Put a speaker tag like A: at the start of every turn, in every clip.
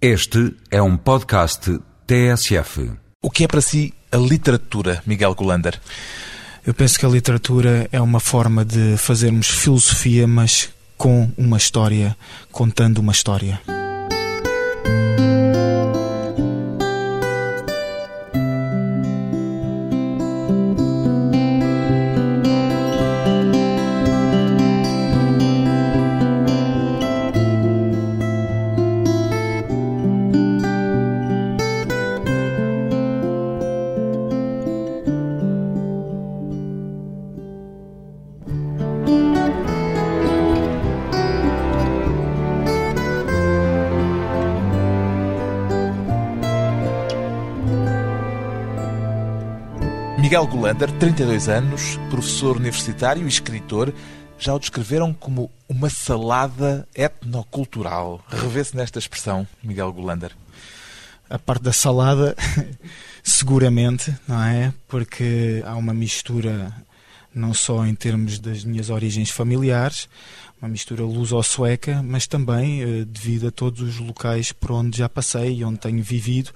A: Este é um podcast TSF.
B: O que é para si a literatura, Miguel Golander?
C: Eu penso que a literatura é uma forma de fazermos filosofia, mas com uma história, contando uma história.
B: Miguel Golander, 32 anos, professor universitário e escritor, já o descreveram como uma salada etnocultural. Revê-se nesta expressão, Miguel Golander.
C: A parte da salada, seguramente, não é? Porque há uma mistura, não só em termos das minhas origens familiares, uma mistura luso-sueca, mas também eh, devido a todos os locais por onde já passei e onde tenho vivido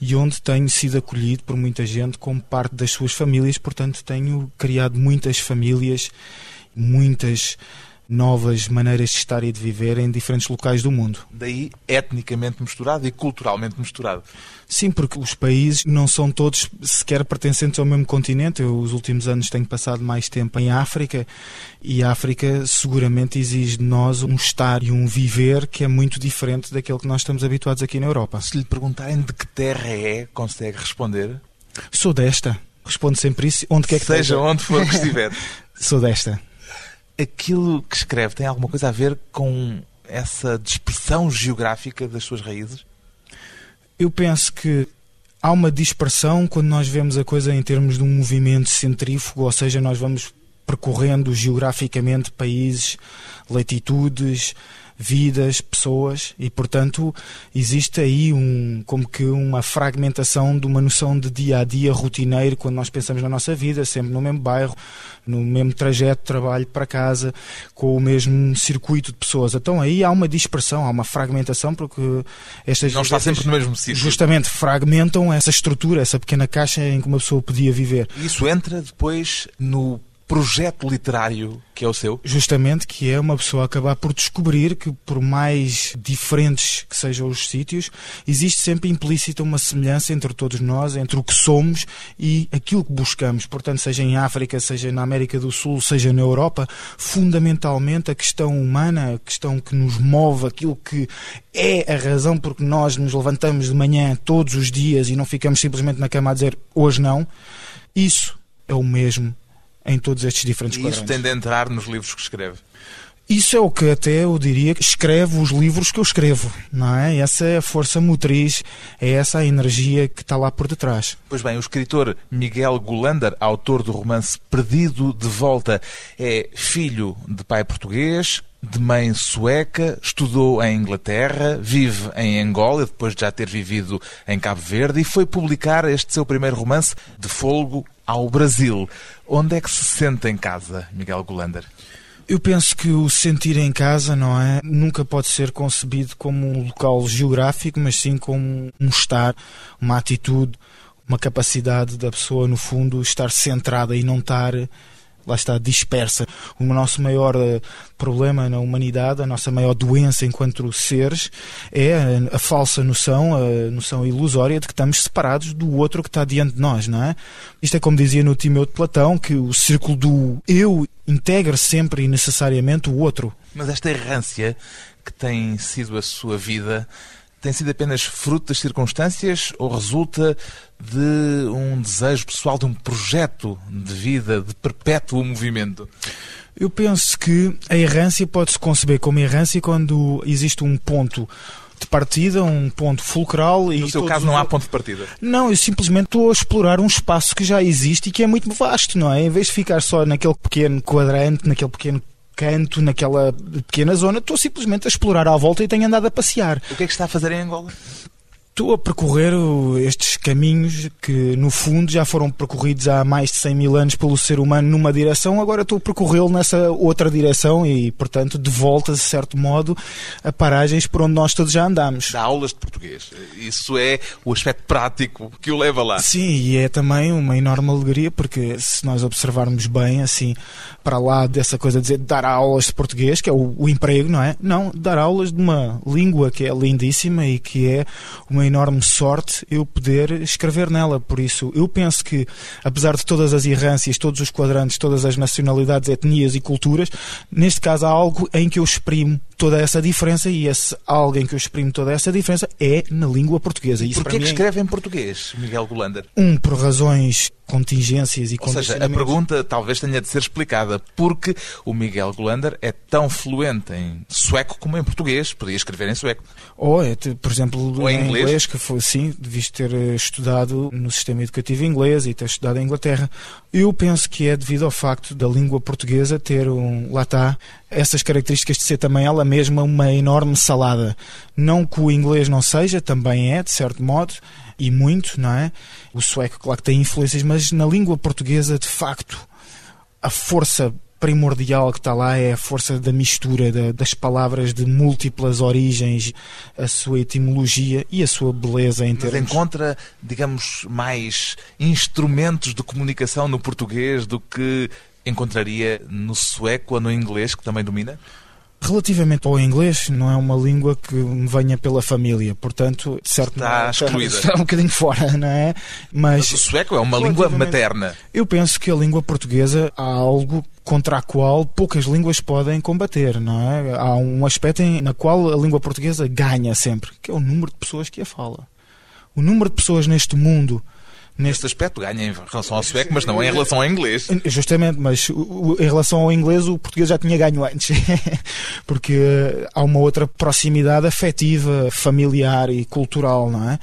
C: e onde tenho sido acolhido por muita gente como parte das suas famílias, portanto tenho criado muitas famílias, muitas novas maneiras de estar e de viver em diferentes locais do mundo.
B: Daí etnicamente misturado e culturalmente misturado.
C: Sim, porque os países não são todos sequer pertencentes ao mesmo continente. Eu, os últimos anos, tenho passado mais tempo em África e a África seguramente exige de nós um estar e um viver que é muito diferente daquele que nós estamos habituados aqui na Europa.
B: Se lhe perguntarem de que terra é, consegue responder?
C: Sou desta. Respondo sempre isso, onde quer que
B: Seja
C: esteja.
B: onde for que estiver.
C: Sou desta.
B: Aquilo que escreve tem alguma coisa a ver com essa dispersão geográfica das suas raízes?
C: Eu penso que há uma dispersão quando nós vemos a coisa em termos de um movimento centrífugo, ou seja, nós vamos percorrendo geograficamente países, latitudes, vidas, pessoas e, portanto, existe aí um, como que uma fragmentação de uma noção de dia a dia rotineiro quando nós pensamos na nossa vida, sempre no mesmo bairro, no mesmo trajeto de trabalho para casa, com o mesmo circuito de pessoas. Então aí há uma dispersão, há uma fragmentação, porque estas
B: Não está sempre no mesmo sítio.
C: justamente fragmentam essa estrutura, essa pequena caixa em que uma pessoa podia viver.
B: Isso entra depois no projeto literário que é o seu?
C: Justamente que é uma pessoa acabar por descobrir que, por mais diferentes que sejam os sítios, existe sempre implícita uma semelhança entre todos nós, entre o que somos e aquilo que buscamos. Portanto, seja em África, seja na América do Sul, seja na Europa, fundamentalmente a questão humana, a questão que nos move, aquilo que é a razão por que nós nos levantamos de manhã todos os dias e não ficamos simplesmente na cama a dizer hoje não, isso é o mesmo em todos estes diferentes
B: E isso
C: quadrantes.
B: tem de entrar nos livros que escreve.
C: Isso é o que até eu diria que escreve os livros que eu escrevo, não é? Essa é a força motriz, é essa a energia que está lá por detrás.
B: Pois bem, o escritor Miguel Golander, autor do romance Perdido de Volta, é filho de pai português, de mãe sueca, estudou em Inglaterra, vive em Angola, depois de já ter vivido em Cabo Verde, e foi publicar este seu primeiro romance, De Folgo ao Brasil. Onde é que se sente em casa, Miguel Golander?
C: Eu penso que o sentir em casa, não é? Nunca pode ser concebido como um local geográfico, mas sim como um estar, uma atitude, uma capacidade da pessoa, no fundo, estar centrada e não estar lá está, dispersa. O nosso maior eh, problema na humanidade, a nossa maior doença enquanto seres, é a, falsa noção, a noção ilusória de que estamos separados do outro que está diante de nós, não é? Isto é como dizia no Timeu de Platão, que o círculo do eu integra sempre e necessariamente o outro.
B: Mas esta errância que tem sido a sua vida tem sido apenas fruto das circunstâncias ou resulta de um desejo pessoal, de um projeto de vida, de perpétuo movimento?
C: Eu penso que a errância pode-se conceber como errância quando existe um ponto de partida, um ponto fulcral e
B: No seu caso não há ponto de partida.
C: Não, eu simplesmente estou a explorar um espaço que já existe e que é muito vasto, não é? Em vez de ficar só naquele pequeno quadrante, naquele pequeno canto, naquela pequena zona, estou simplesmente a explorar à volta e tenho andado a passear.
B: O que é que está a fazer em Angola?
C: Estou a percorrer estes caminhos que, no fundo, já foram percorridos há mais de 100 mil anos pelo ser humano numa direção, agora estou a percorrê-lo nessa outra direção e, portanto, de volta, de certo modo, a paragens por onde nós todos já andámos.
B: Dá aulas de português. Isso é o aspecto prático que o leva lá.
C: Sim, e é também uma enorme alegria, porque se nós observarmos bem, assim, para lá dessa coisa de dizer dar aulas de português, que é o, o emprego, não é? Não, dar aulas de uma língua que é lindíssima e que é uma enorme sorte eu poder escrever nela. Por isso, eu penso que, apesar de todas as errâncias, todos os quadrantes, todas as nacionalidades, etnias e culturas, neste caso há algo em que eu exprimo toda essa diferença e esse alguém que eu exprimo toda essa diferença é na língua portuguesa.
B: Isso Porquê que é... escreve em português, Miguel Golander?
C: Um, por razões contingências e
B: Ou seja, a pergunta talvez tenha de ser explicada porque o Miguel Golander é tão fluente em sueco como em português. Podia escrever em sueco.
C: Ou, é, por exemplo,
B: Ou em,
C: em
B: inglês.
C: Inglês, que foi sim, devias ter eh, estudado no sistema educativo inglês e ter estudado em Inglaterra. Eu penso que é devido ao facto da língua portuguesa ter um, lá está, essas características de ser também ela mesma uma enorme salada. Não que o inglês não seja, também é, de certo modo, e muito, não é? O sueco, claro que tem influências, mas na língua portuguesa, de facto, a força primordial que está lá é a força da mistura da, das palavras de múltiplas origens, a sua etimologia e a sua beleza em
B: Mas
C: termos...
B: encontra, digamos, mais instrumentos de comunicação no português do que encontraria no sueco ou no inglês, que também domina?
C: Relativamente ao inglês, não é uma língua que me venha pela família, portanto, de certo
B: Está excluída.
C: está um bocadinho fora, não é?
B: Mas o sueco é uma língua materna.
C: Eu penso que a língua portuguesa há algo contra a qual poucas línguas podem combater, não é? Há um aspecto em, na qual a língua portuguesa ganha sempre, que é o número de pessoas que a fala. O número de pessoas neste mundo,
B: Neste aspecto ganha em relação ao sueco, mas não em relação ao inglês.
C: Justamente, mas em relação ao inglês, o português já tinha ganho antes. Porque eh, há uma outra proximidade afetiva, familiar e cultural, não é?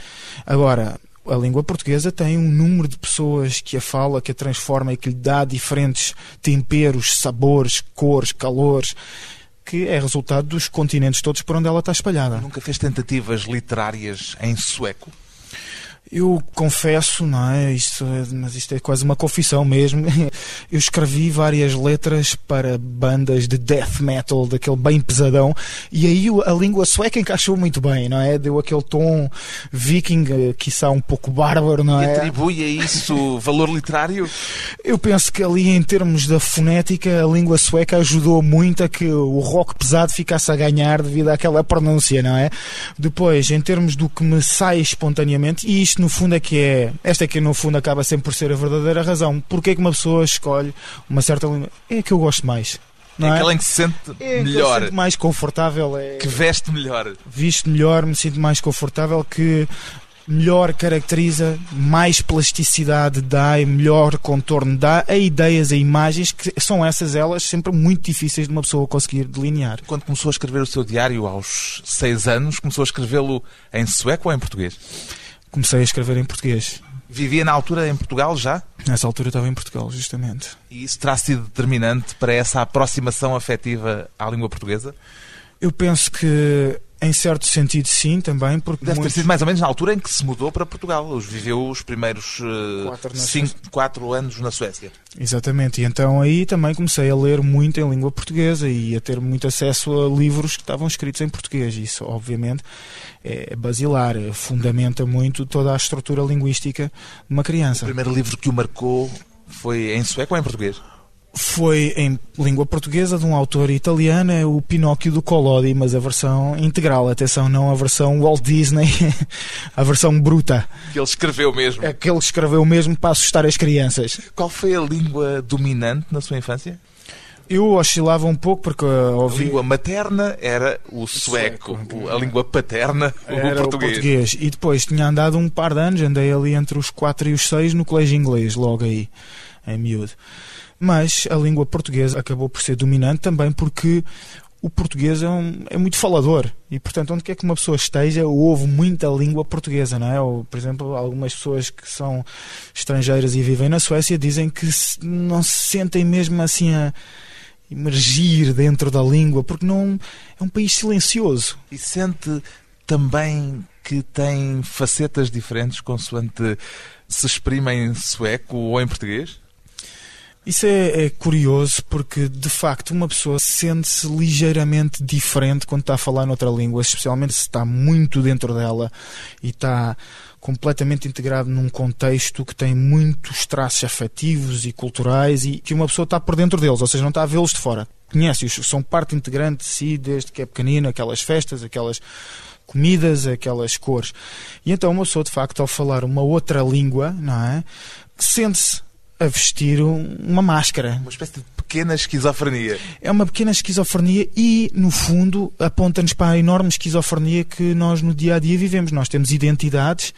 C: Agora, a língua portuguesa tem um número de pessoas que a fala, que a transforma e que lhe dá diferentes temperos, sabores, cores, calores, que é resultado dos continentes todos por onde ela está espalhada.
B: Nunca fez tentativas literárias em sueco?
C: Eu confesso, não é? Isto, é- mas isto é quase uma confissão mesmo. Eu escrevi várias letras para bandas de death metal, daquele bem pesadão, e aí a língua sueca encaixou muito bem, não é? Deu aquele tom viking, eh, quiçá um pouco bárbaro, não
B: E
C: é?
B: atribui a isso valor literário?
C: Eu penso que ali, em termos da fonética, a língua sueca ajudou muito a que o rock pesado ficasse a ganhar devido àquela pronúncia, não é? Depois, em termos do que me sai espontaneamente, e isto no fundo é que é. Esta é que no fundo acaba sempre por ser a verdadeira razão. Porque é que uma pessoa escolhe uma certa língua? É a que eu gosto mais. Não
B: é
C: é?
B: aquela em que se sente
C: É a que
B: melhor,
C: sinto mais confortável. É...
B: que veste melhor.
C: Visto melhor, me sinto mais confortável, que melhor caracteriza, mais plasticidade dá e melhor contorno dá a ideias, a imagens, que são essas elas sempre muito difíceis de uma pessoa conseguir delinear.
B: Quando começou a escrever o seu diário aos seis anos, começou a escrevê-lo em sueco ou em português?
C: Comecei a escrever em português.
B: Vivia na altura em Portugal já?
C: Nessa altura estava em Portugal, justamente.
B: E isso terá sido determinante para essa aproximação afetiva à língua portuguesa?
C: Eu penso que, em certo sentido, sim, também, porque
B: Deve ter
C: muitos-
B: sido mais ou menos na altura em que se mudou para Portugal. Viveu os primeiros eh,
C: Quatro
B: cinco, quatro anos na Suécia.
C: Exatamente, e então aí também comecei a ler muito em língua portuguesa e a ter muito acesso a livros que estavam escritos em português. Isso, obviamente, é basilar, fundamenta muito toda a estrutura linguística de uma
B: O
C: criança.
B: primeiro livro que o marcou foi em sueco ou em português?
C: Foi em língua portuguesa de um autor italiano, é o Pinóquio do Collodi, mas a versão integral, atenção, não a versão Walt Disney, a versão bruta,
B: Que ele escreveu mesmo.
C: aquele que escreveu mesmo para assustar as crianças.
B: Qual foi a língua dominante na sua infância?
C: Eu oscilava um pouco porque uh,
B: A
C: ouvi...
B: língua materna era o sueco, o- a língua paterna
C: Era
B: o português.
C: E depois tinha andado um par de anos, andei ali entre os 4 e os 6 no colégio inglês, logo aí, em miúdo. Mas a língua portuguesa acabou por ser dominante também porque o português é, um- é muito falador e, portanto, onde quer que uma pessoa esteja, ouve muita língua portuguesa, não é? Ou, por exemplo, algumas pessoas que são estrangeiras e vivem na Suécia dizem que não se sentem mesmo assim a emergir dentro da língua porque não é um país silencioso.
B: E sente também que têm facetas diferentes consoante se exprime em sueco ou em português?
C: Isso é, é, curioso porque, de facto, uma pessoa sente-se ligeiramente diferente quando está a falar noutra língua, especialmente se está muito dentro dela e está completamente integrado num contexto que tem muitos traços afetivos e culturais e que uma pessoa está por dentro deles, ou seja, não está a vê-los de fora. Conhece-os, são parte integrante de si desde que é pequenino, aquelas festas, aquelas comidas, aquelas cores. E então uma pessoa, de facto, ao falar uma outra língua, não é? Sente-se a vestir uma máscara.
B: Uma espécie de pequena esquizofrenia.
C: É uma pequena esquizofrenia e, no fundo, aponta-nos para a enorme esquizofrenia que nós no dia a dia vivemos. Nós temos identidades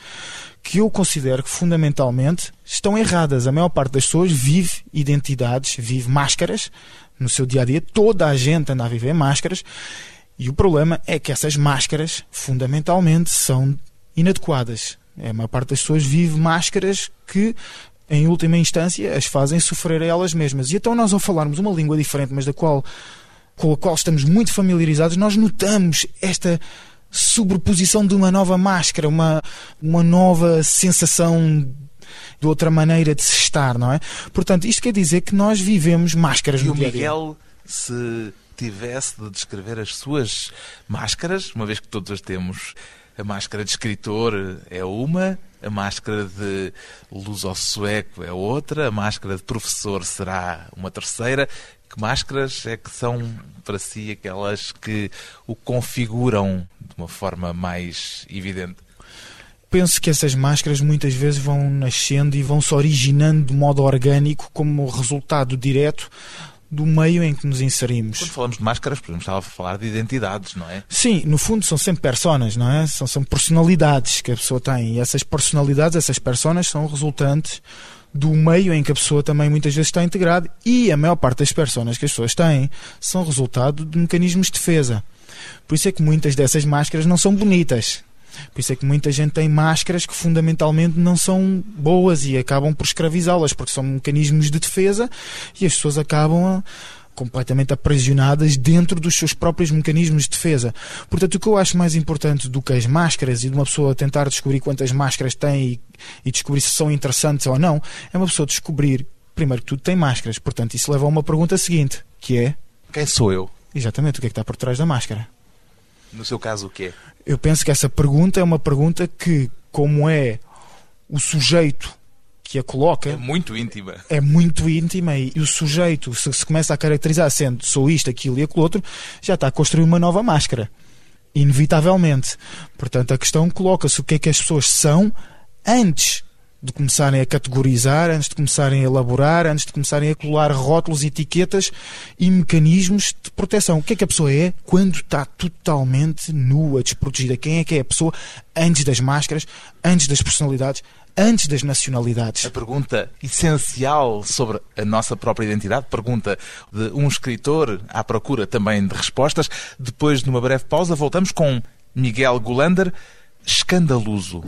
C: que eu considero que fundamentalmente estão erradas. A maior parte das pessoas vive identidades, vive máscaras no seu dia a dia. Toda a gente anda a viver máscaras. E o problema é que essas máscaras, fundamentalmente, são inadequadas. A maior parte das pessoas vive máscaras que em última instância, as fazem sofrer a elas mesmas. E então nós, ao falarmos uma língua diferente, mas da qual, com a qual estamos muito familiarizados, nós notamos esta sobreposição de uma nova máscara, uma, uma nova sensação de outra maneira de se estar, não é? Portanto, isto quer dizer que nós vivemos máscaras
B: e
C: no
B: o
C: dia.
B: Miguel, se tivesse de descrever as suas máscaras, uma vez que todos as temos, a máscara de escritor é uma, a máscara de luso-sueco é outra, a máscara de professor será uma terceira. Que máscaras é que são para si aquelas que o configuram de uma forma mais evidente?
C: penso que essas máscaras muitas vezes vão nascendo e vão se originando de modo orgânico como resultado direto do meio em que nos inserimos.
B: Quando falamos de máscaras, podemos estar a falar de identidades, não é?
C: Sim, no fundo são sempre personas, não é? São, são personalidades que a pessoa tem. E essas personalidades, essas personas, são resultantes do meio em que a pessoa também muitas vezes está integrada. E a maior parte das personas que as pessoas têm são resultado de mecanismos de defesa. Por isso é que muitas dessas máscaras não são bonitas. Por isso é que muita gente tem máscaras que fundamentalmente não são boas e acabam por escravizá-las, porque são mecanismos de defesa e as pessoas acabam a, completamente aprisionadas dentro dos seus próprios mecanismos de defesa. Portanto, o que eu acho mais importante do que as máscaras e de uma pessoa tentar descobrir quantas máscaras tem e, e descobrir se são interessantes ou não, é uma pessoa descobrir, primeiro que tudo, tem máscaras. Portanto, isso leva a uma pergunta seguinte, que é...
B: Quem sou eu?
C: Exatamente, o que é que está por trás da máscara?
B: No seu caso, o quê?
C: Eu penso que essa pergunta é uma pergunta que, como é o sujeito que a coloca.
B: É muito íntima.
C: É muito íntima e, o sujeito, se se começa a caracterizar sendo sou isto, aquilo e aquilo outro, já está a construir uma nova máscara. Inevitavelmente. Portanto, a questão coloca-se o que é que as pessoas são antes de começarem a categorizar, antes de começarem a elaborar, antes de começarem a colar rótulos, etiquetas e mecanismos de proteção. O que é que a pessoa é quando está totalmente nua, desprotegida? Quem é que é a pessoa antes das máscaras, antes das personalidades, antes das nacionalidades?
B: A pergunta essencial sobre a nossa própria identidade, pergunta de um escritor à procura também de respostas. Depois de uma breve pausa, voltamos com Miguel Gulander, escandaloso.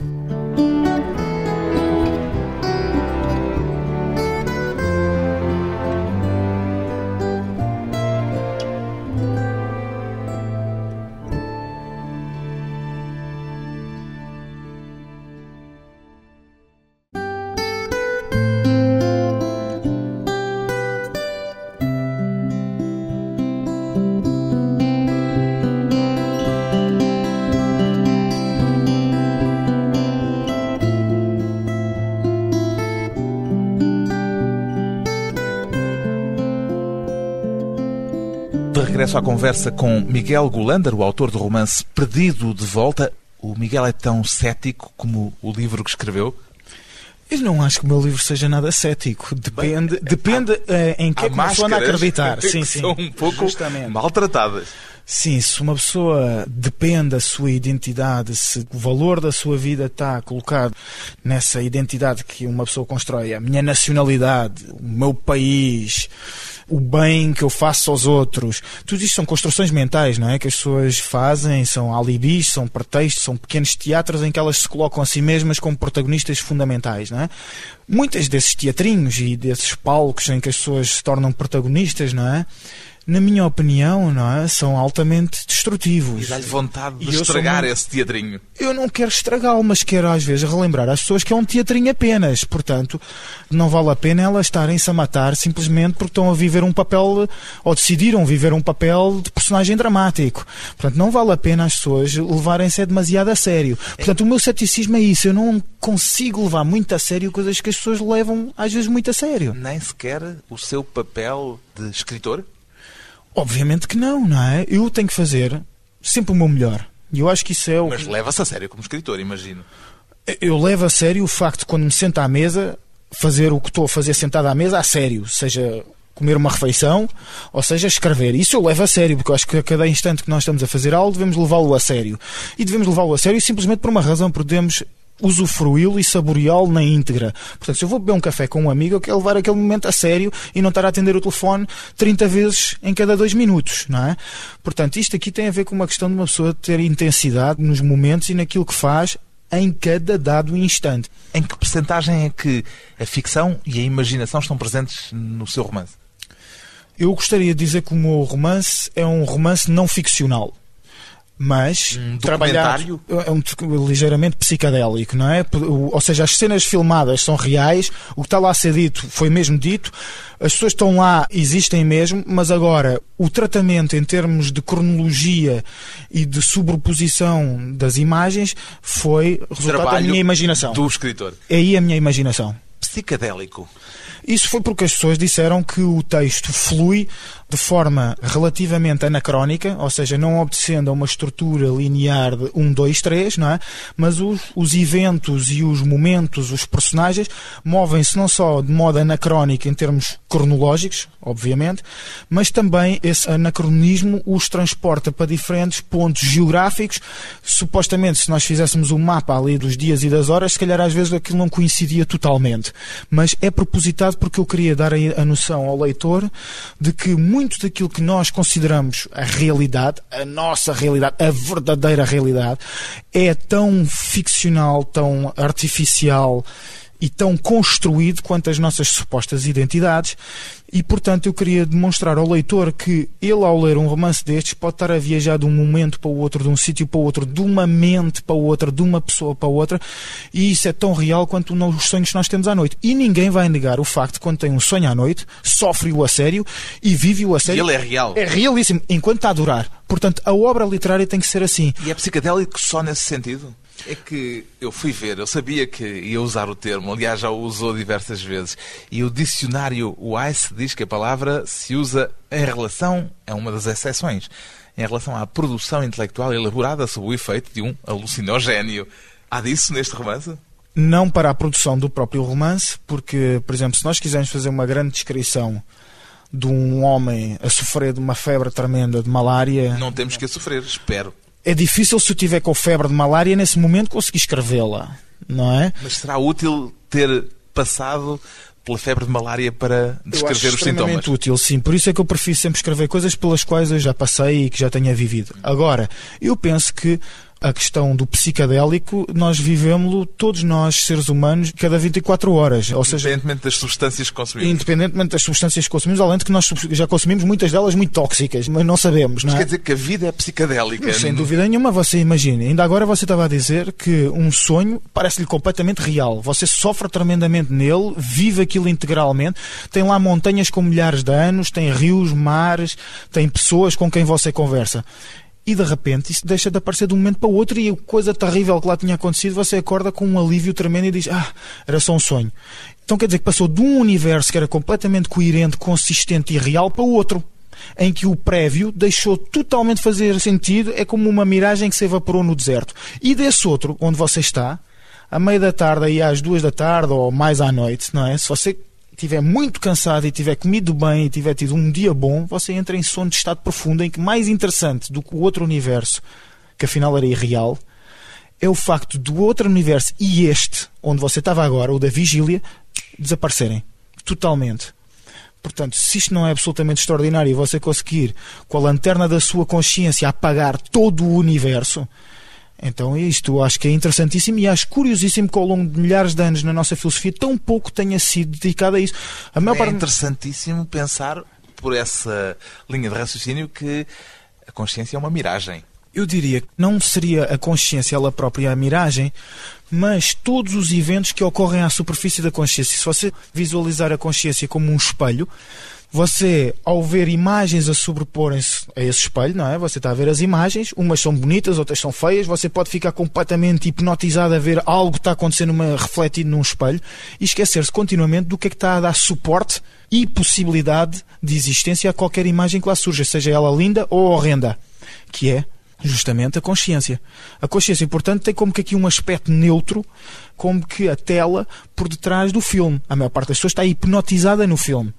B: Regresso à conversa com Miguel Gulander, o autor do romance Perdido de Volta. O Miguel é tão cético como o livro que escreveu?
C: Eu não acho que o meu livro seja nada cético. Depende,
B: Bem,
C: depende eh, em que
B: Há
C: é que uma pessoa anda a
B: máscaras
C: acreditar. Sim, sim.
B: são um pouco
C: Justamente.
B: maltratadas.
C: Sim, se uma pessoa depende da sua identidade, se o valor da sua vida está colocado nessa identidade que uma pessoa constrói, a minha nacionalidade, o meu país, o bem que eu faço aos outros, tudo isto são construções mentais, não é? Que as pessoas fazem, são alibis, são pretextos, são pequenos teatros em que elas se colocam a si mesmas como protagonistas fundamentais, não é? Muitas desses teatrinhos e desses palcos em que as pessoas se tornam protagonistas, não é? Na minha opinião, não é? são altamente destrutivos.
B: E dá-lhe vontade de
C: E
B: estragar esse teatrinho.
C: Eu não quero estragá-lo, mas quero às vezes relembrar às pessoas que é um teatrinho apenas. Portanto, não vale a pena elas estarem-se a matar simplesmente porque estão a viver um papel, ou decidiram viver um papel de personagem dramático. Portanto, não vale a pena as pessoas levarem-se demasiado a sério. Portanto, o meu ceticismo é isso. Eu não consigo levar muito a sério coisas que as pessoas levam às vezes muito a sério.
B: Nem sequer o seu papel de escritor?
C: Obviamente que não, não é? Eu tenho que fazer sempre o meu melhor. E eu acho que isso é o
B: Mas leva-se a sério como escritor, imagino.
C: eu levo a sério o facto de quando me sento à mesa fazer o que estou a fazer sentado à mesa a sério, seja comer uma refeição ou seja escrever. Isso eu levo a sério, porque eu acho que a cada instante que nós estamos a fazer algo devemos levá-lo a sério. E devemos levá-lo a sério simplesmente por uma razão, porque devemos usufruí-lo e saboreá-lo na íntegra. Portanto, se eu vou beber um café com um amigo, eu quero levar aquele momento a sério e não estar a atender o telefone 30 vezes em cada dois minutos, não é? Portanto, isto aqui tem a ver com uma questão de uma pessoa ter intensidade nos momentos e naquilo que faz em cada dado instante.
B: Em que percentagem é que a ficção e a imaginação estão presentes no seu romance?
C: Eu gostaria de dizer que o meu romance é um romance não ficcional. Mas
B: Um
C: trabalhado é um ligeiramente psicadélico, não é? Ou seja, as cenas filmadas são reais, o que está lá a ser dito foi mesmo dito, as pessoas estão lá, existem mesmo, mas agora o tratamento em termos de cronologia e de sobreposição das imagens foi resultado da
B: Trabalho
C: minha imaginação.
B: Do escritor.
C: É aí a minha imaginação.
B: Psicadélico.
C: Isso foi porque as pessoas disseram que o texto flui de forma relativamente anacrónica, ou seja, não obedecendo a uma estrutura linear de 1, 2, 3, não é? Mas os, os eventos e os momentos, os personagens, movem-se não só de modo anacrónico em termos cronológicos, obviamente, mas também esse anacronismo os transporta para diferentes pontos geográficos. Supostamente, se nós fizéssemos um mapa ali dos dias e das horas, se calhar às vezes aquilo não coincidia totalmente. Mas é propositado porque eu queria dar a, noção ao leitor de que muito daquilo que nós consideramos a realidade, a nossa realidade, a verdadeira realidade, é tão ficcional, tão artificial e tão construído quanto as nossas supostas identidades. E, portanto, eu queria demonstrar ao leitor que ele, ao ler um romance destes, pode estar a viajar de um momento para o outro, de um sítio para o outro, de uma mente para outra, de uma pessoa para outra, e isso é tão real quanto os sonhos que nós temos à noite. E ninguém vai negar o facto de quando tem um sonho à noite, sofre-o a sério e vive-o a
B: E
C: sério.
B: ele é real.
C: É realíssimo, enquanto está a durar. Portanto, a obra literária tem que ser assim.
B: E é psicadélico só nesse sentido? É que eu fui ver, eu sabia que ia usar o termo, aliás já o usou diversas vezes, e o dicionário Weiss diz que a palavra se usa em relação a uma das exceções, em relação à produção intelectual elaborada sob o efeito de um alucinogénio. Há disso neste romance?
C: não para a produção do próprio romance, porque, por exemplo, se nós quisermos fazer uma grande descrição de um homem a sofrer de uma febre tremenda de malária,
B: Não temos que a sofrer, espero.
C: É difícil se eu tiver com febre de malária nesse momento conseguir escrevê-la, não é?
B: Mas será útil ter passado pela febre de malária para descrever os sintomas?
C: extremamente útil, sim. Por isso é que eu prefiro sempre escrever coisas pelas quais eu já passei e que já tenha vivido. Agora, eu penso que a questão do psicadélico, nós vivemos-lo, todos nós, seres humanos, cada 24 horas. Ou seja,
B: Independentemente das substâncias que consumimos.
C: independentemente das substâncias que consumimos, além de que nós já consumimos muitas delas muito tóxicas, mas não sabemos, não
B: Mas
C: é?
B: quer dizer que a vida é psicadélica.
C: Sem dúvida nenhuma, você imagine. Ainda agora você estava a dizer que um sonho parece-lhe completamente real. Você sofre tremendamente nele, vive aquilo integralmente. Tem lá montanhas com milhares de anos, tem rios, mares, tem pessoas com quem você conversa. E de repente isso deixa de aparecer de um momento para o outro e a coisa terrível que lá tinha acontecido, você acorda com um alívio tremendo e diz: Ah, era só um sonho. Então quer dizer que passou de um universo que era completamente coerente, consistente e real para o outro em que o prévio deixou totalmente fazer sentido, é como uma miragem que se evaporou no deserto. E desse outro, onde você está, à meia da tarde, aí às duas da tarde ou mais à noite, não é? Se você estiver muito cansado e tiver comido bem e tiver tido um dia bom, você entra em sono de estado profundo, em que mais interessante do que o outro universo, que afinal era irreal, é o facto do outro universo e este, onde você estava agora, o da vigília, desaparecerem. Totalmente. Portanto, se isto não é absolutamente extraordinário e você conseguir, com a lanterna da sua consciência, apagar todo o universo, então isto acho que é interessantíssimo e acho curiosíssimo que ao longo de milhares de anos na nossa filosofia tão pouco tenha sido dedicado a isso. A maior
B: É
C: parte...
B: interessantíssimo pensar por essa linha de raciocínio que a consciência é uma miragem.
C: Eu diria que não seria a consciência ela própria a miragem, mas todos os eventos que ocorrem à superfície da consciência. Se você visualizar a consciência como um espelho, você, ao ver imagens a sobreporem-se a esse espelho, não é? Você está a ver as imagens, umas são bonitas, outras são feias, você pode ficar completamente hipnotizado a ver algo que está acontecendo uma, refletido num espelho e esquecer-se continuamente do que é que está a dar suporte e possibilidade de existência a qualquer imagem que lá surja, seja ela linda ou horrenda, que é justamente a consciência. A consciência, portanto, tem como que aqui um aspecto neutro, como que a tela por detrás do filme. A maior parte das pessoas está hipnotizada no filme.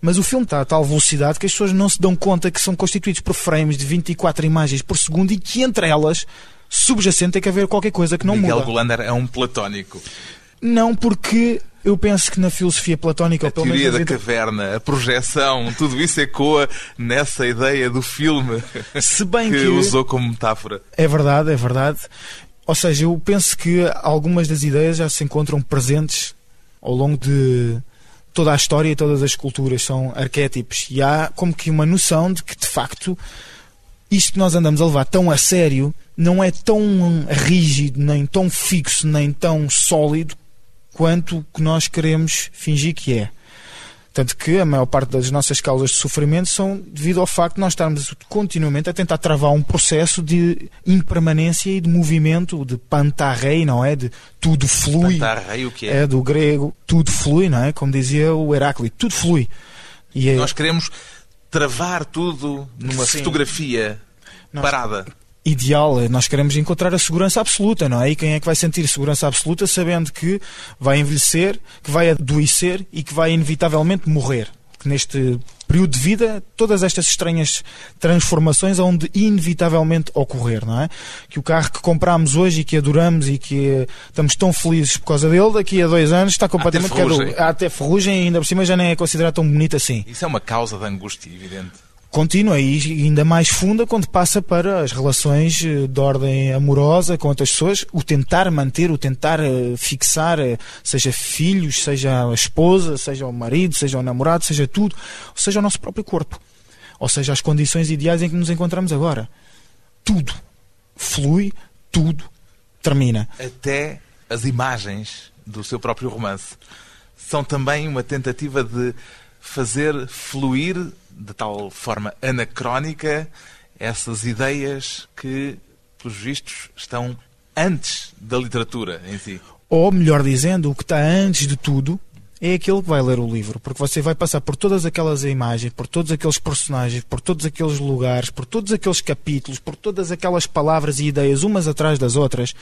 C: Mas o filme está a tal velocidade que as pessoas não se dão conta que são constituídos por frames de 24 imagens por segundo e que entre elas, subjacente, tem que haver qualquer coisa que não
B: Miguel
C: muda.
B: Golander é um platónico.
C: Não, porque eu penso que na filosofia platónica,
B: A teoria da
C: na
B: caverna, a projeção, tudo isso ecoa nessa ideia do filme
C: se bem
B: que
C: que
B: usou como metáfora.
C: É verdade, é verdade. Ou seja, eu penso que algumas das ideias já se encontram presentes ao longo de toda a história e todas as culturas. São arquétipos. E há como que uma noção de que, de facto, isto que nós andamos a levar tão a sério não é tão rígido, nem tão fixo, nem tão sólido quanto o que nós queremos fingir que é. Tanto que a maior parte das nossas causas de sofrimento são devido ao facto de nós estarmos continuamente a tentar travar um processo de impermanência e de movimento, de pantarrei, não é? De tudo flui.
B: Pantarrei, o que é?
C: É do grego, tudo flui, não é? Como dizia o Heráclito, tudo flui. E é,
B: Nós queremos travar tudo numa
C: Sim.
B: fotografia
C: Nós-
B: parada.
C: Ideal, nós queremos encontrar a segurança absoluta, não é? E quem é que vai sentir segurança absoluta sabendo que vai envelhecer, que vai adoecer e que vai inevitavelmente morrer? Que neste período de vida, todas estas estranhas transformações hão de inevitavelmente ocorrer, não é? Que o carro que comprámos hoje e que adoramos e que estamos tão felizes por causa dele, daqui a dois anos está completamente
B: ferrugem.
C: cadu- Há até ferrugem e ainda por cima já nem é considerado tão bonito assim
B: Isso é uma causa de angústia, evidente.
C: Contínua e ainda mais funda quando passa para as relações eh, de ordem amorosa com outras pessoas, o tentar manter, o tentar eh, fixar, eh, seja filhos, seja a esposa, seja o marido, seja o namorado, seja tudo, ou seja o nosso próprio corpo, ou seja as condições ideais em que nos encontramos agora. Tudo flui, tudo termina.
B: Até as imagens do seu próprio romance são também uma tentativa de fazer fluir de tal forma anacrónica essas ideias que, pelos vistos, estão antes da literatura em si.
C: Ou, melhor dizendo, o que está antes de tudo é aquele que vai ler o livro, porque você vai passar por todas aquelas imagens, por todos aqueles personagens, por todos aqueles lugares, por todos aqueles capítulos, por todas aquelas palavras e ideias umas atrás das outras.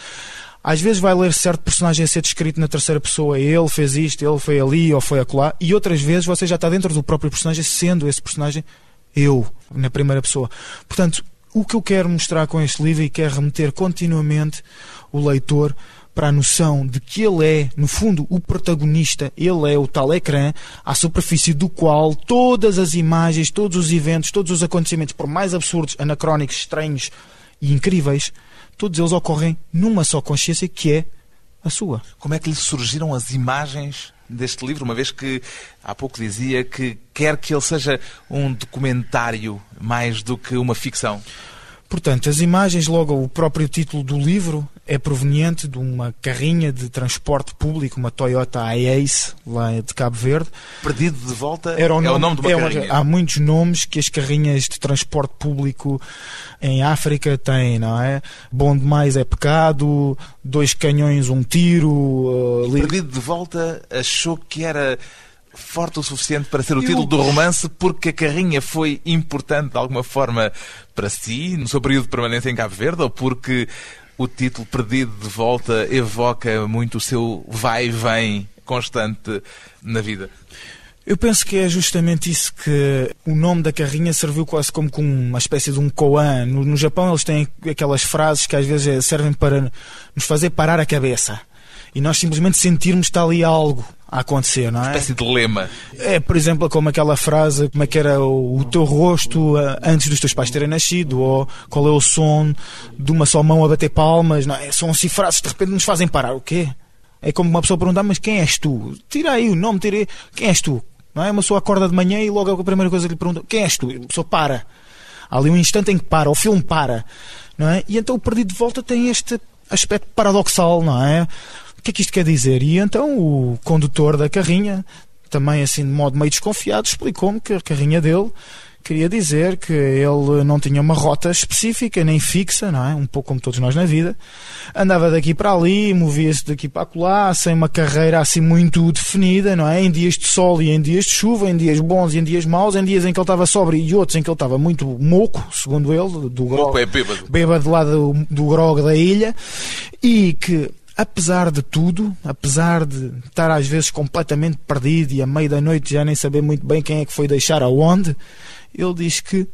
C: Às vezes vai ler certo personagem a ser descrito na terceira pessoa, ele fez isto, ele foi ali ou foi acolá, e outras vezes você já está dentro do próprio personagem, sendo esse personagem eu, na primeira pessoa. Portanto, o que eu quero mostrar com este livro e quero remeter continuamente o leitor para a noção de que ele é, no fundo, o protagonista, ele é o tal ecrã, à superfície do qual todas as imagens, todos os eventos, todos os acontecimentos, por mais absurdos, anacrónicos, estranhos e incríveis, todos eles ocorrem numa só consciência que é a sua.
B: Como é que lhe surgiram as imagens deste livro, uma vez que há pouco dizia que quer que ele seja um documentário mais do que uma ficção?
C: Portanto, as imagens, logo o próprio título do livro, é proveniente de uma carrinha de transporte público, uma Toyota Ace, lá de Cabo Verde.
B: Perdido de volta
C: Era o
B: é o nome de uma
C: é uma-
B: carrinha.
C: há muitos nomes que as carrinhas de transporte público em África têm, não é? Bom demais é pecado, dois canhões, um tiro. uh, li-
B: Perdido de volta achou que era forte o suficiente para ser o título do romance porque a carrinha foi importante de alguma forma para si no seu período de permanência em Cabo Verde ou porque o título Perdido de Volta evoca muito o seu vai e vem constante na vida?
C: Eu penso que é justamente isso que o nome da carrinha serviu quase como com uma espécie de um koan. No, no Japão eles têm aquelas frases que às vezes servem para nos fazer parar a cabeça. E nós simplesmente sentirmos que está ali algo a acontecer, não é?
B: Espécie de lema.
C: É, por exemplo, como aquela frase, como é que era o, o teu rosto ah, antes dos teus pais terem nascido, ou qual é o som de uma só mão a bater palmas, não é? São assim frases que de repente nos fazem parar. O quê? É como uma pessoa perguntar, mas quem és tu? Tira aí o nome, tira aí. Quem és tu? Não é? Uma pessoa acorda de manhã e logo a primeira coisa que lhe pergunta: quem és tu? A pessoa para. Há ali um instante em que para, o filme para. Não é? E então o Perdido de Volta tem este aspecto paradoxal, não é? O que é que isto quer dizer? E então o condutor da carrinha, também assim de modo meio desconfiado, explicou-me que a carrinha dele queria dizer que ele não tinha uma rota específica, nem fixa, não é? Um pouco como todos nós na vida. Andava daqui para ali, movia-se daqui para lá, sem uma carreira assim muito definida, não é? Em dias de sol e em dias de chuva, em dias bons e em dias maus, em dias em que ele estava sóbrio e outros em que ele estava muito moco, segundo ele, do grog.
B: Moco é bêbado.
C: Bêbado lá do, do grog da ilha. E que apesar de tudo, apesar de estar às vezes completamente perdido e à meia da noite já nem saber muito bem quem é que foi deixar aonde, ele diz que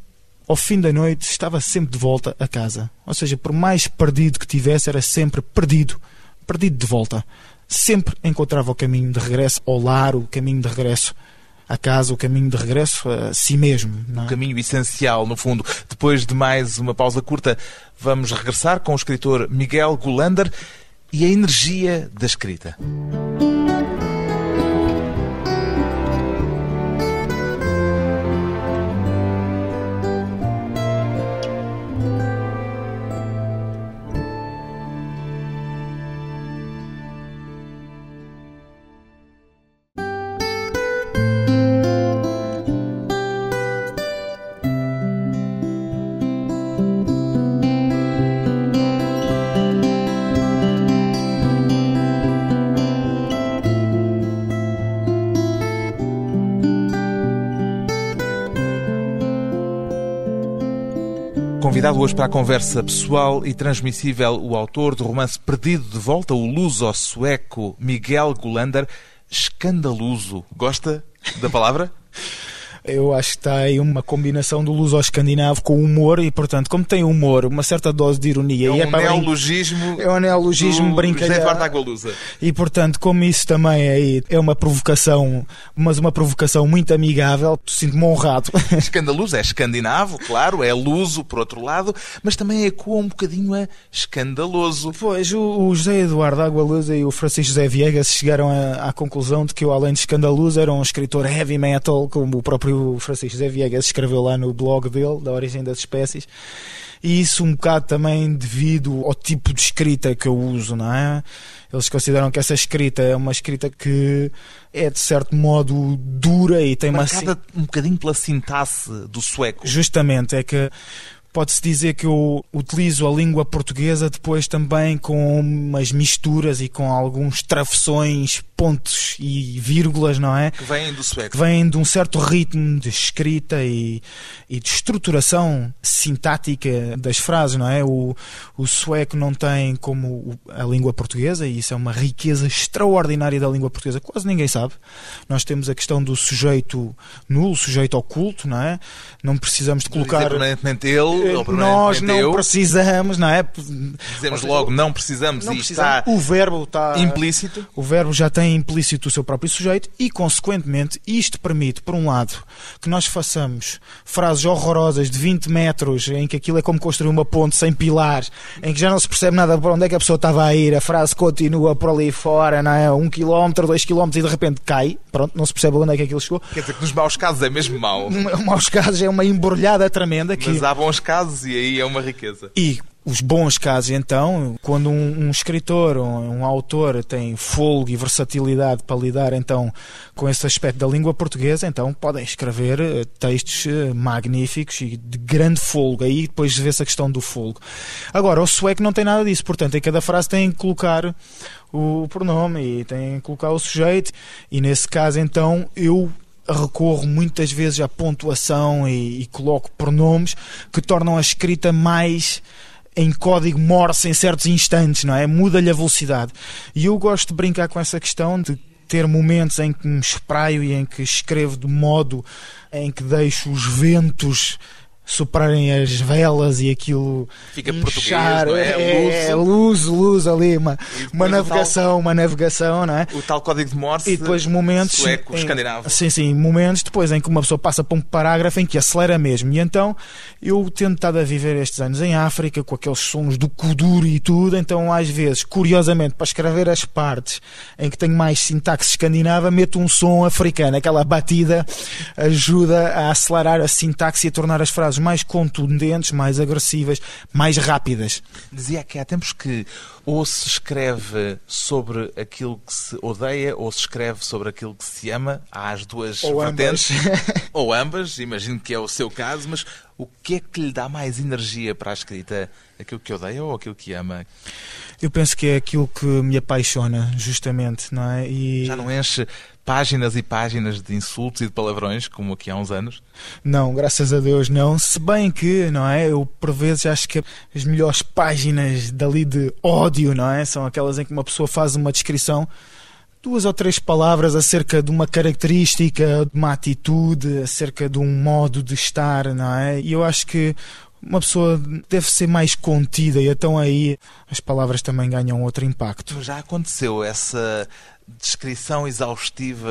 C: ao fim da noite estava sempre de volta a casa. Ou seja, por mais perdido que tivesse, era sempre perdido, perdido de volta. Sempre encontrava o caminho de regresso ao lar, o caminho de regresso à casa, o caminho de regresso a si mesmo. Não
B: O
C: é?
B: caminho essencial, no fundo. Depois de mais uma pausa curta, vamos regressar com o escritor Miguel Gulander e a energia da escrita. Convidado hoje para a conversa pessoal e transmissível, o autor do romance Perdido de Volta, o luso-sueco Miguel Gulander. Escandaloso. Gosta da palavra?
C: Eu acho que está aí uma combinação do luso-escandinavo com humor e, portanto, como tem humor, uma certa dose de ironia
B: É
C: e é
B: um
C: para brin-
B: neologismo
C: é um neologismo brincalhão.
B: Agualusa.
C: E portanto, como isso também aí é uma provocação, mas uma provocação muito amigável, sinto-me honrado.
B: Escandaloso é escandinavo, claro, é luso, por outro lado, mas também ecoa um bocadinho a escandaloso.
C: Pois, o, José Eduardo Agualusa e o Francisco José Viegas chegaram a- à conclusão de que eu, além de escandaloso, era um escritor heavy metal, como o próprio Francisco José Viegas escreveu lá no blog dele, da origem das espécies. E isso um bocado também devido ao tipo de escrita que eu uso, não é? Eles consideram que essa escrita é uma escrita que é de certo modo dura e tem uma
B: Marcada um bocadinho pela sintaxe do sueco.
C: Justamente, é que pode-se dizer que eu utilizo a língua portuguesa depois também com umas misturas e com alguns travessões, pontos e vírgulas, não é?
B: Que vem do sueco.
C: Que vêm de um certo ritmo de escrita e, e de estruturação sintática das frases, não é? O, o sueco não tem como a língua portuguesa, e isso é uma riqueza extraordinária da língua portuguesa, quase ninguém sabe. Nós temos a questão do sujeito nulo, sujeito oculto, não é? Não precisamos de colocar.
B: permanentemente ele,
C: Nós não precisamos, não é?
B: Dizemos
C: seja,
B: logo, não precisamos
C: não
B: e
C: precisamos.
B: está
C: O verbo está
B: implícito.
C: o verbo já tem implícito o seu próprio sujeito e, consequentemente, isto permite, por um lado, que nós façamos frases horrorosas de 20 metros, em que aquilo é como construir uma ponte sem pilares, em que já não se percebe nada para onde é que a pessoa estava a ir, a frase continua por ali fora, não é? Um quilómetro, dois quilómetros e de repente cai, pronto, não se percebe onde é que aquilo chegou.
B: Quer dizer que nos maus casos é mesmo mau.
C: Maus casos é uma embrulhada tremenda que...
B: Mas há bons casos e aí é uma riqueza.
C: E os bons casos, então, quando um, um escritor, um, um autor tem folgo e versatilidade para lidar, então, com esse aspecto da língua portuguesa, então podem escrever eh, textos eh, magníficos e de grande folgo. Aí depois vê-se a questão do folgo. Agora, o sueco não tem nada disso, portanto, em cada frase tem que colocar o pronome e tem que colocar o sujeito, e nesse caso, então, eu recorro muitas vezes à pontuação e, e coloco pronomes que tornam a escrita mais em código Morse em certos instantes, não é? Muda-lhe a velocidade. E eu gosto de brincar com essa questão de ter momentos em que me espraio e em que escrevo de modo em que deixo os ventos soprarem as velas e aquilo
B: Fica português, não é?
C: é, luz, luz ali, uma, uma navegação, uma navegação, não é?
B: O tal código de Morse
C: E depois momentos.
B: sueco,
C: em-
B: escandinavo.
C: Sim, sim, momentos depois em que uma pessoa passa para um parágrafo em que acelera mesmo. E então eu tento estar a viver estes anos em África com aqueles sons do kuduro e tudo. Então, às vezes, curiosamente, para escrever as partes em que tenho mais sintaxe escandinava, meto um som africano. Aquela batida ajuda a acelerar a sintaxe e a tornar as frases mais contundentes, mais agressivas, mais rápidas.
B: Dizia que há tempos que ou se escreve sobre aquilo que se odeia ou se escreve sobre aquilo que se ama. Há as duas
C: Ou
B: vertentes. ou ambas, imagino que é o seu caso, mas o que é que lhe dá mais energia para a escrita? Aquilo que odeia ou aquilo que ama?
C: Eu penso que é aquilo que me apaixona, justamente, não é? E...
B: Já não enche páginas e páginas de insultos e de palavrões, como aqui há uns anos?
C: Não, graças a Deus não. Se bem que, não é? Eu por vezes acho que as melhores páginas dali de ódio, não é? São aquelas em que uma pessoa faz uma descrição, duas ou três palavras acerca de uma característica, de uma atitude, acerca de um modo de estar, não é? E eu acho que uma pessoa deve ser mais contida e então aí as palavras também ganham outro impacto.
B: Já aconteceu essa descrição exaustiva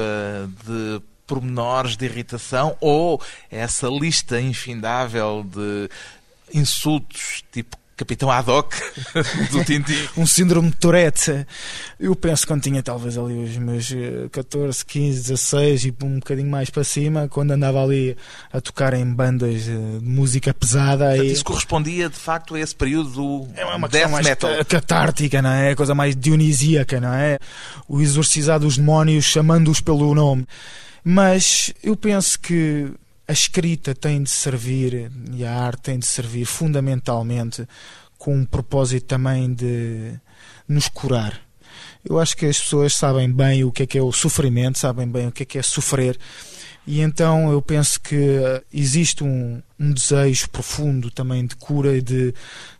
B: de pormenores de irritação ou essa lista infindável de insultos tipo Capitão Haddock do Tintin?
C: um síndrome de Tourette. Eu penso quando tinha talvez ali os meus eh, 14, 15, 16 e um bocadinho mais para cima, quando andava ali a tocar em bandas eh, de música pesada.
B: Portanto,
C: e...
B: isso correspondia de facto a esse período do
C: É uma
B: death
C: mais
B: metal.
C: ca- catártica, não é? A coisa mais dionisíaca, não é? O exorcizar dos demónios chamando-os pelo nome. Mas eu penso que a escrita tem de servir e a arte tem de servir fundamentalmente com um propósito também de nos curar. Eu acho que as pessoas sabem bem o que é que é o sofrimento, sabem bem o que é que é sofrer. E então eu penso que eh, existe um, um desejo profundo também de cura e de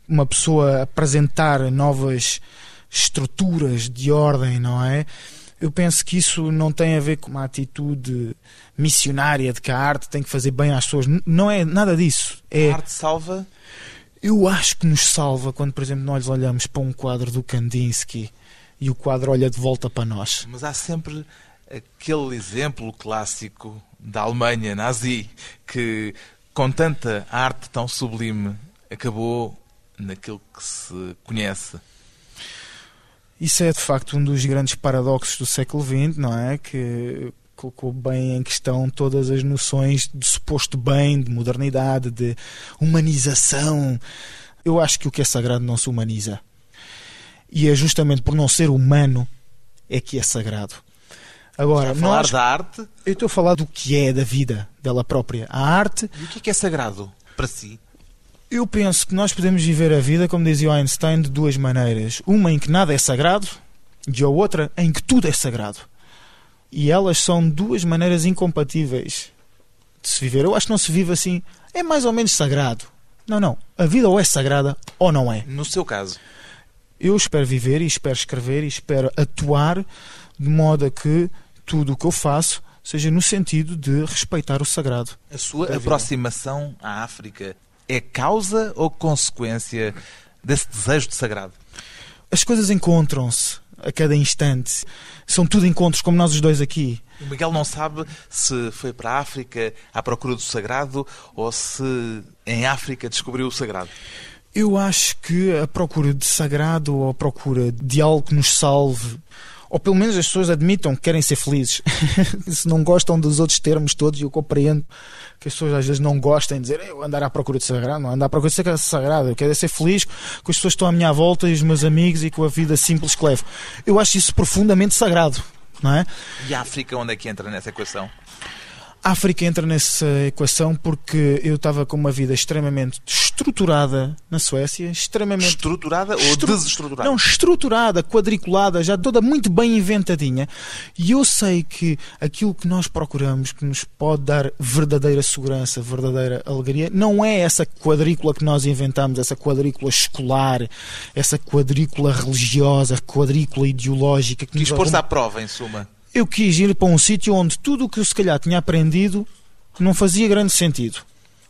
C: uma pessoa apresentar novas estruturas de ordem, não é? Eu penso que isso não tem a ver com uma atitude missionária de que a arte tem que fazer bem às pessoas. Não é nada disso. É,
B: A arte salva
C: eu acho que nos salva quando, por exemplo, nós olhamos para um quadro do Kandinsky e o quadro olha de volta para nós.
B: Mas há sempre aquele exemplo clássico da Alemanha nazi que, com tanta arte tão sublime, acabou naquilo que se conhece.
C: Isso é de facto um dos grandes paradoxos do século XX, não é? Que colocou bem em questão todas as noções de suposto bem, de modernidade, de humanização. Eu acho que o que é sagrado não se humaniza. E é justamente por não ser humano é que é sagrado. Agora,
B: Está a falar
C: nós,
B: da arte
C: eu estou a falar do que é da vida dela própria. A arte
B: e o que é que é sagrado para si?
C: Eu penso que nós podemos viver a vida, como dizia Einstein, de duas maneiras. Uma em que nada é sagrado e a outra em que tudo é sagrado. E elas são duas maneiras incompatíveis de se viver. Eu acho que não se vive assim. É mais ou menos sagrado. Não, não. A vida ou é sagrada ou não é.
B: No seu caso,
C: Eu espero viver e espero escrever e espero atuar de modo a que tudo o que eu faço seja no sentido de respeitar o sagrado.
B: a sua aproximação à África é causa ou consequência desse desejo de sagrado?
C: As coisas encontram-se a cada instante. São tudo encontros, como nós os dois aqui.
B: O Miguel não sabe se foi para a África à procura do sagrado ou se em África descobriu o sagrado.
C: Eu acho que a procura de sagrado ou a procura de algo que nos salve, ou pelo menos as pessoas admitam que querem ser felizes. se não gostam dos outros termos todos, eu compreendo que as pessoas às vezes não gostem de dizer eu andar à procura de sagrado, não andar à procura de sagrado, eu quero é ser feliz com as pessoas que estão à minha volta e os meus amigos e com a vida simples que levo. Eu acho isso profundamente sagrado, não é?
B: E a África onde é que entra nessa equação?
C: A África entra nessa equação porque eu estava com uma vida extremamente estruturada na Suécia, extremamente
B: Estruturada ou
C: Estru-
B: desestruturada?
C: Não, estruturada, quadriculada, já toda muito bem inventadinha. E eu sei que aquilo que nós procuramos, que nos pode dar verdadeira segurança, verdadeira alegria, não é essa quadrícula que nós inventamos, essa quadrícula escolar, essa quadrícula religiosa, quadrícula ideológica que
B: Quis
C: nos
B: pôr-se à prova, em suma.
C: Eu quis ir para um sítio onde tudo o que eu se calhar tinha aprendido não fazia grande sentido.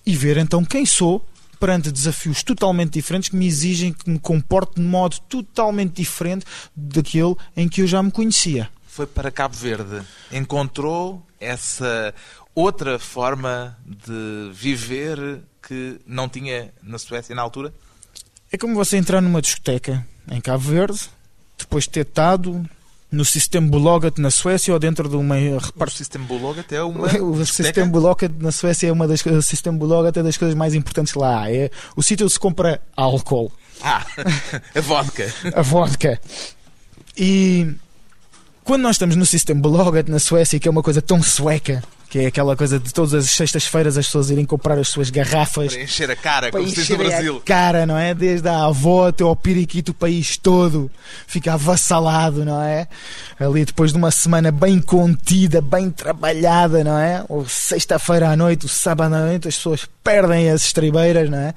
C: e ver então quem sou perante desafios totalmente diferentes que me exigem que me comporte de modo totalmente diferente daquele em que eu já me conhecia.
B: Foi para Cabo Verde. Encontrou essa outra forma de viver que não tinha na Suécia na altura?
C: É como você entrar numa discoteca em Cabo Verde, depois de ter estado no sistema Bologat na Suécia ou dentro de uma
B: O sistema Bologat é uma
C: o sistema Bologat na Suécia é uma das o sistema Bologat é das coisas mais importantes lá. É o sítio onde se compra álcool.
B: Ah a vodka.
C: A vodka. E quando nós estamos no sistema Bologat na Suécia que é uma coisa tão sueca que é aquela coisa de todas as sextas-feiras as pessoas irem comprar as suas garrafas
B: para encher a cara,
C: para
B: como se diz no Brasil.
C: a cara, não é? Desde a avó até ao periquito, o país todo fica avassalado, não é? Ali depois de uma semana bem contida, bem trabalhada, não é? Ou sexta-feira à noite, o sábado à noite, as pessoas perdem as estribeiras, não é?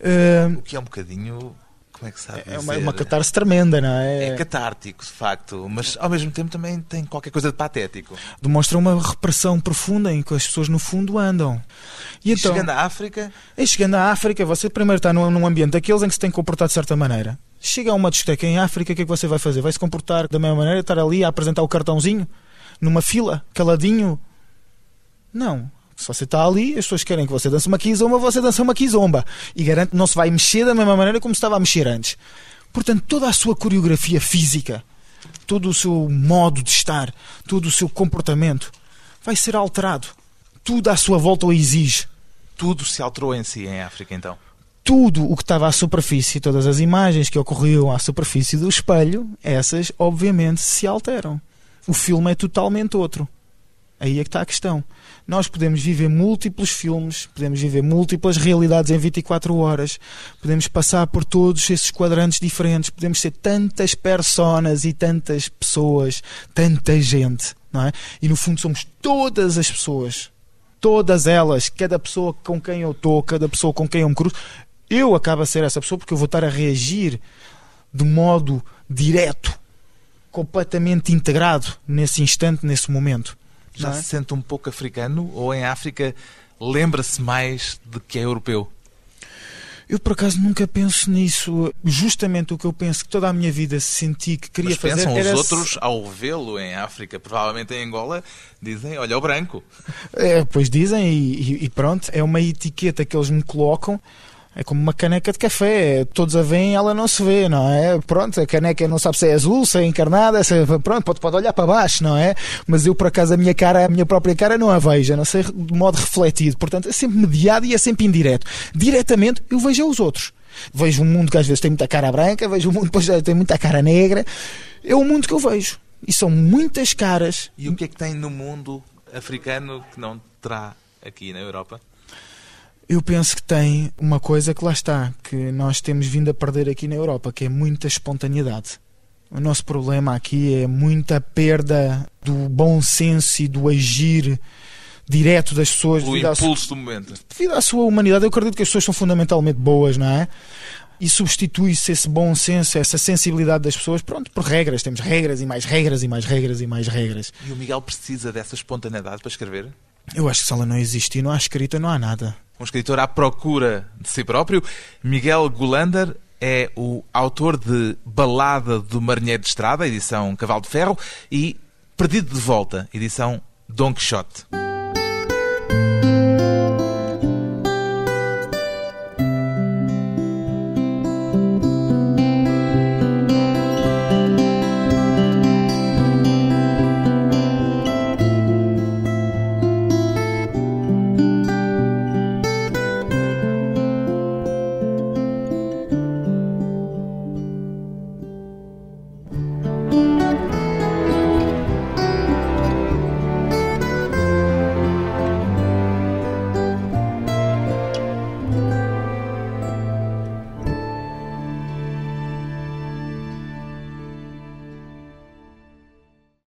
C: Uh,
B: O que é um bocadinho. Como é que sabe?
C: é uma, uma catarse tremenda, não é?
B: É catártico, de facto, mas ao mesmo tempo também tem qualquer coisa de patético.
C: Demonstra uma repressão profunda em que as pessoas no fundo andam.
B: E chegando à África,
C: E chegando à África, você primeiro está num, num ambiente daqueles em que se tem que comportar de certa maneira. Chega a uma discoteca em África, o que é que você vai fazer? Vai se comportar da mesma maneira, estar ali a apresentar o cartãozinho, numa fila, caladinho? Não. Se você está ali, as pessoas querem que você dance uma kizomba, você dança uma kizomba. E garante que não se vai mexer da mesma maneira como se estava a mexer antes. Portanto, toda a sua coreografia física, todo o seu modo de estar, todo o seu comportamento vai ser alterado. Tudo à sua volta o exige.
B: tudo se alterou em si em África, então.
C: tudo o que estava à superfície, todas as imagens que ocorriam à superfície do espelho, essas obviamente se alteram. O filme é totalmente outro. Aí é que está a questão. Nós podemos viver múltiplos filmes, podemos viver múltiplas realidades em 24 horas, podemos passar por todos esses quadrantes diferentes, podemos ser tantas personas e tantas pessoas, tanta gente, não é? E no fundo somos todas as pessoas todas elas, cada pessoa com quem eu estou, cada pessoa com quem eu me cruzo, eu acabo a ser essa pessoa porque eu vou estar a reagir de modo direto, completamente integrado nesse instante, nesse momento.
B: Já
C: é?
B: se sente um pouco africano ou em África lembra-se mais de que é europeu?
C: Eu por acaso nunca penso nisso. Justamente o que eu penso que toda a minha vida senti que queria
B: Mas
C: fazer
B: pensam os outros, ao vê-lo em África, provavelmente em Angola, dizem, olha o branco.
C: É, pois dizem, e- e pronto, é uma etiqueta que eles me colocam. É como uma caneca de café, todos a veem ela não se vê, não é? Pronto, a caneca não sabe se é azul, se é encarnada, se é- pronto, pode, pode olhar para baixo, não é? Mas eu, por acaso, a minha cara, a minha própria cara, não a vejo, não ser de modo refletido. Portanto, é sempre mediado e é sempre indireto. Diretamente, eu vejo os outros. Vejo um mundo que às vezes tem muita cara branca, vejo um mundo que depois tem muita cara negra. É o mundo que eu vejo. E são muitas caras
B: E o que é que tem no mundo africano que não terá aqui na Europa?
C: Eu penso que tem uma coisa que lá está, que nós temos vindo a perder aqui na Europa, que é muita espontaneidade. O nosso problema aqui é muita perda do bom senso e do agir direto das pessoas
B: O impulso do momento.
C: devido à sua humanidade. Eu acredito que as pessoas são fundamentalmente boas, não é? E substitui-se esse bom senso, essa sensibilidade das pessoas, pronto, por regras. Temos regras e mais regras e mais regras e mais regras.
B: E o Miguel precisa dessa espontaneidade para escrever?
C: Eu acho que se ela não existir, não há escrita, não há nada.
B: Um escritor à procura de si próprio. Miguel Gulander é o autor de Balada do Marinheiro de Estrada, edição Cavalo de Ferro, e Perdido de Volta, edição Dom Quixote.